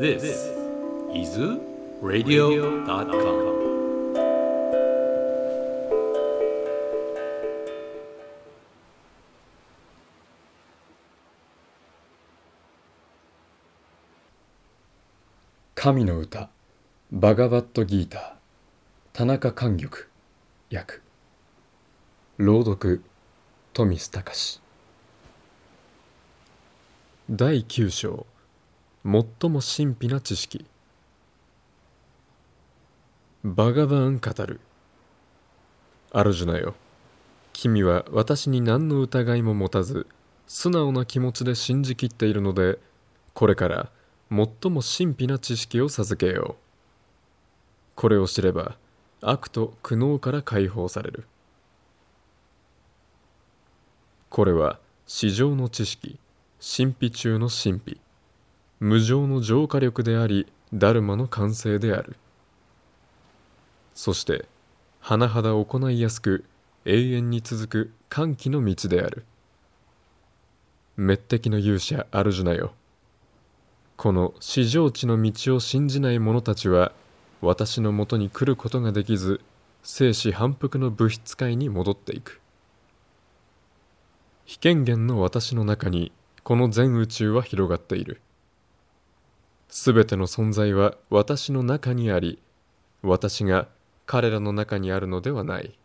This is radio.com 神の歌バガバットギーター田中寛玉訳朗読富須隆。第9章最も神秘な知識。バガバーン語る。アルジュナよ。君は私に何の疑いも持たず素直な気持ちで信じきっているのでこれから最も神秘な知識を授けよう。これを知れば悪と苦悩から解放される。これは史上の知識。神秘中の神秘。無常の浄化力でありダルマの完成である。そして甚だ行いやすく永遠に続く歓喜の道である。滅敵の勇者アルジュナよ。この至上地の道を信じない者たちは私のもとに来ることができず生死反復の物質界に戻っていく。非権限の私の中にこの全宇宙は広がっている。すべての存在は私の中にあり私が彼らの中にあるのではない。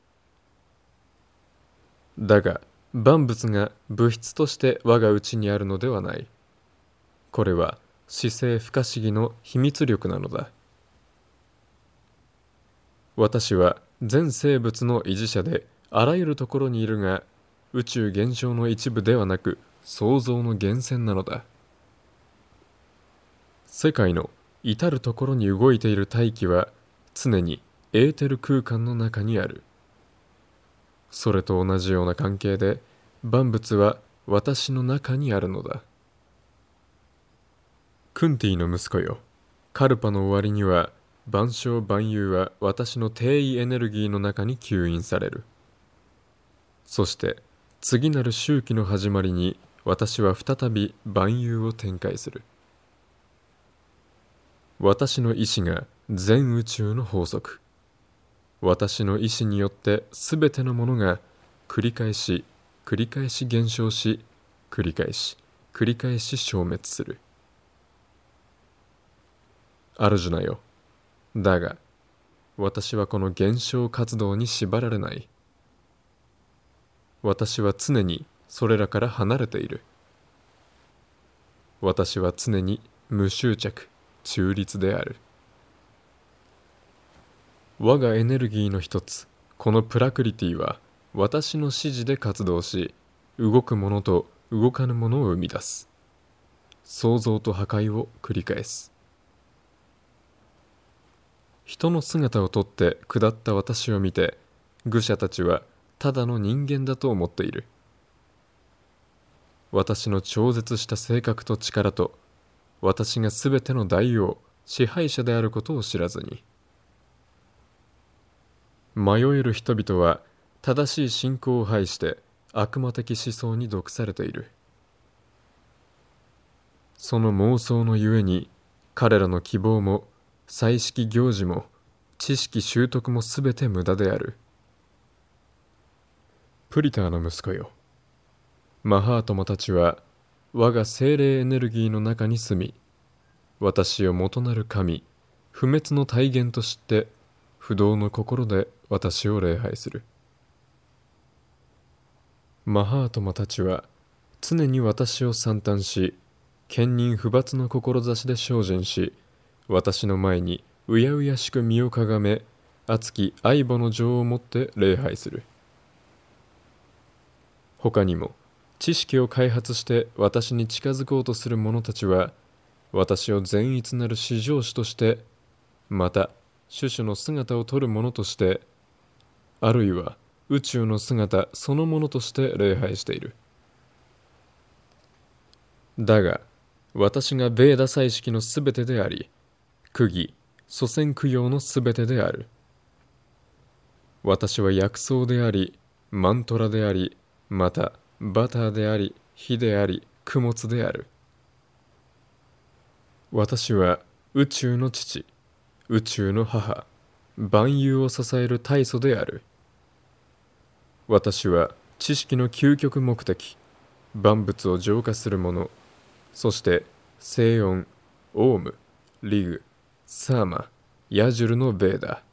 だが万物が物質として我が内にあるのではない。これは姿勢不可思議の秘密力なのだ。私は全生物の維持者であらゆるところにいるが宇宙現象の一部ではなく創造の源泉なのだ。世界の至るところに動いている大気は常にエーテル空間の中にある。それと同じような関係で万物は私の中にあるのだ。クンティの息子よ。カルパの終わりには万象万有は私の定位エネルギーの中に吸引される。そして次なる周期の始まりに私は再び万有を展開する。私の意志が全宇宙の法則。私の意志によってすべてのものが繰り返し繰り返し減少し繰り返し繰り返し消滅する。アルジュナよ。だが私はこの減少活動に縛られない。私は常にそれらから離れている。私は常に無執着。中立である。我がエネルギーの一つこのプラクリティは私の指示で活動し動くものと動かぬものを生み出す。創造と破壊を繰り返す。人の姿をとって下った私を見て愚者たちはただの人間だと思っている。私の超絶した性格と力と私が全ての大王支配者であることを知らずに。迷える人々は正しい信仰を排して悪魔的思想に毒されている。その妄想のゆえに彼らの希望も祭式行事も知識習得もすべて無駄である。プリターの息子よ。マハートマたちは我が精霊エネルギーの中に住み私を元なる神不滅の体現として不動の心で私を礼拝する。マハートマたちは常に私を賛嘆し堅忍不罰の志で精進し私の前にうやうやしく身をかがめ熱き愛母の情をもって礼拝する。他にも知識を開発して私に近づこうとする者たちは私を善逸なる至上主としてまた種々の姿をとる者としてあるいは宇宙の姿そのものとして礼拝している。だが私がベーダ祭式のすべてであり釘祖先供養のすべてである。私は薬草でありマントラでありまたバターであり火であり供物である。私は宇宙の父宇宙の母万有を支える大祖である。私は知識の究極目的万物を浄化するものそして静音オウムリグサーマヤジュルのベーダ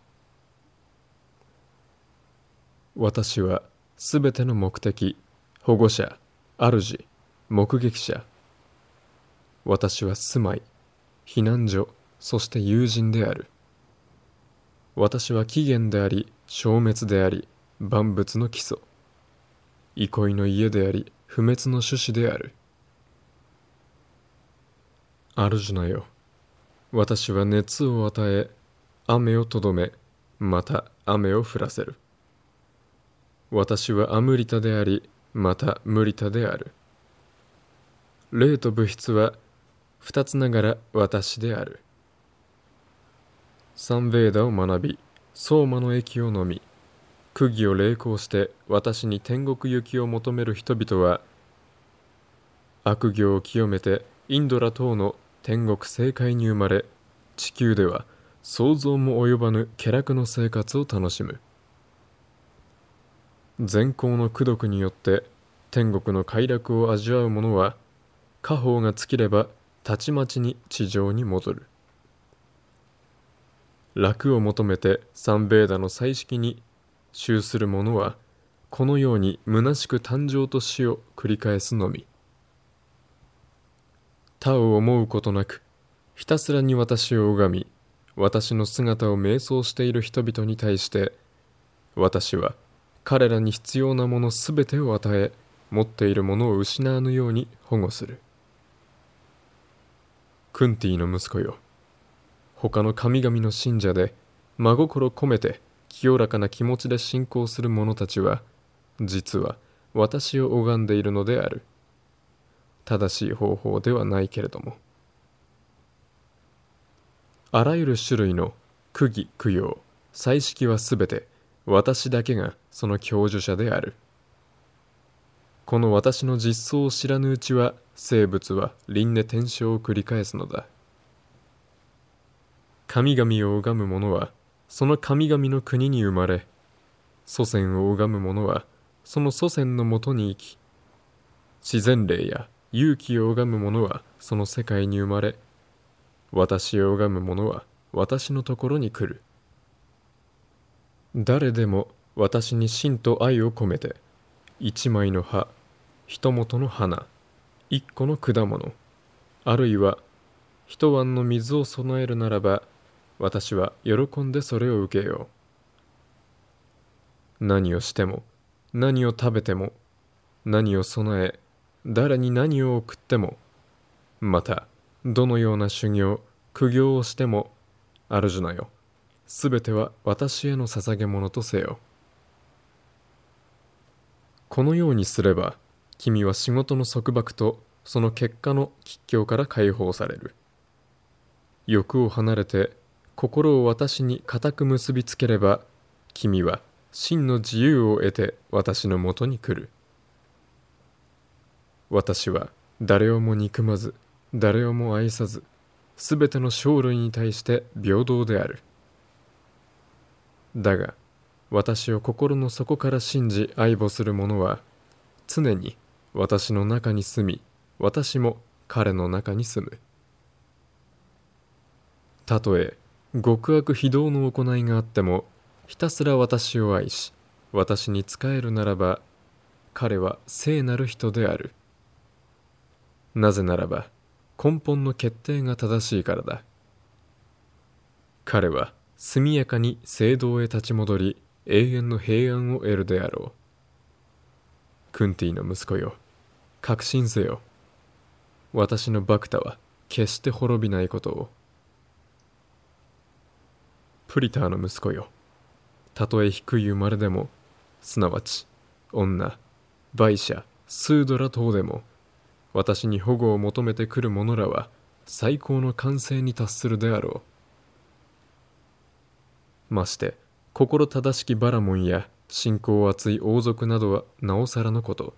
私はすべての目的保護者主目撃者。私は住まい避難所そして友人である。私は起源であり消滅であり万物の基礎。憩いの家であり不滅の種子である。主なよ私は熱を与え雨をとどめまた雨を降らせる。私はアムリタでありまたムリタである。霊と物質は二つながら私である。サンベーダを学び相馬の液を飲み釘を励行して私に天国行きを求める人々は悪行を清めてインドラ等の天国正解に生まれ地球では想像も及ばぬ気楽の生活を楽しむ。善行の功徳によって天国の快楽を味わう者は家宝が尽きればたちまちに地上に戻る。楽を求めて三ベーダの彩色に集する者はこのように虚しく誕生と死を繰り返すのみ。他を思うことなくひたすらに私を拝み私の姿を瞑想している人々に対して私は彼らに必要なものすべてを与え持っているものを失わぬように保護する。クンティの息子よ。他の神々の信者で真心込めて清らかな気持ちで信仰する者たちは実は私を拝んでいるのである。正しい方法ではないけれども。あらゆる種類の釘供養彩色はすべて私だけがその享受者である。この私の実相を知らぬうちは生物は輪廻転生を繰り返すのだ。神々を拝む者はその神々の国に生まれ祖先を拝む者はその祖先のもとに生き自然霊や勇気を拝む者はその世界に生まれ私を拝む者は私のところに来る。誰でも私に真と愛を込めて一枚の葉一元の花一個の果物あるいは一碗の水を備えるならば私は喜んでそれを受けよう。何をしても何を食べても何を備え誰に何を送ってもまたどのような修行苦行をしてもあるじなよ。すべては私への捧げ物とせよ。このようにすれば君は仕事の束縛とその結果の吉凶から解放される。欲を離れて心を私に固く結びつければ君は真の自由を得て私のもとに来る。私は誰をも憎まず誰をも愛さずすべての生類に対して平等である。だが私を心の底から信じ愛慕する者は常に私の中に住み私も彼の中に住む。たとえ極悪非道の行いがあってもひたすら私を愛し私に仕えるならば彼は聖なる人である。なぜならば根本の決定が正しいからだ。彼は速やかに聖堂へ立ち戻り永遠の平安を得るであろう。クンティの息子よ確信せよ。私のバクタは決して滅びないことを。プリターの息子よたとえ低い生まれでもすなわち女売者スードラ等でも私に保護を求めてくる者らは最高の完成に達するであろう。まして心正しきバラモンや信仰厚い王族などはなおさらのこと。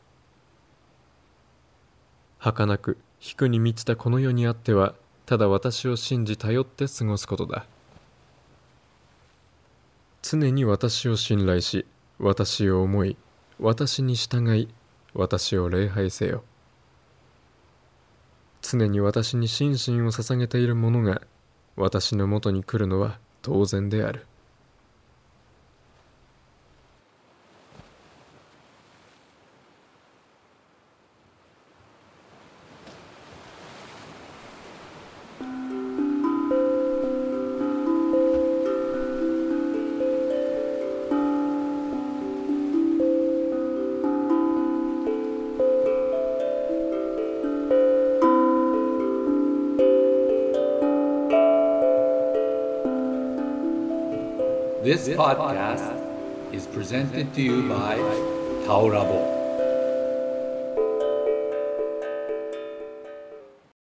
儚く引くに満ちたこの世にあってはただ私を信じ頼って過ごすことだ。常に私を信頼し私を思い私に従い私を礼拝せよ。常に私に心身を捧げている者が私のもとに来るのは当然である。This podcast is presented to you by Taurabo.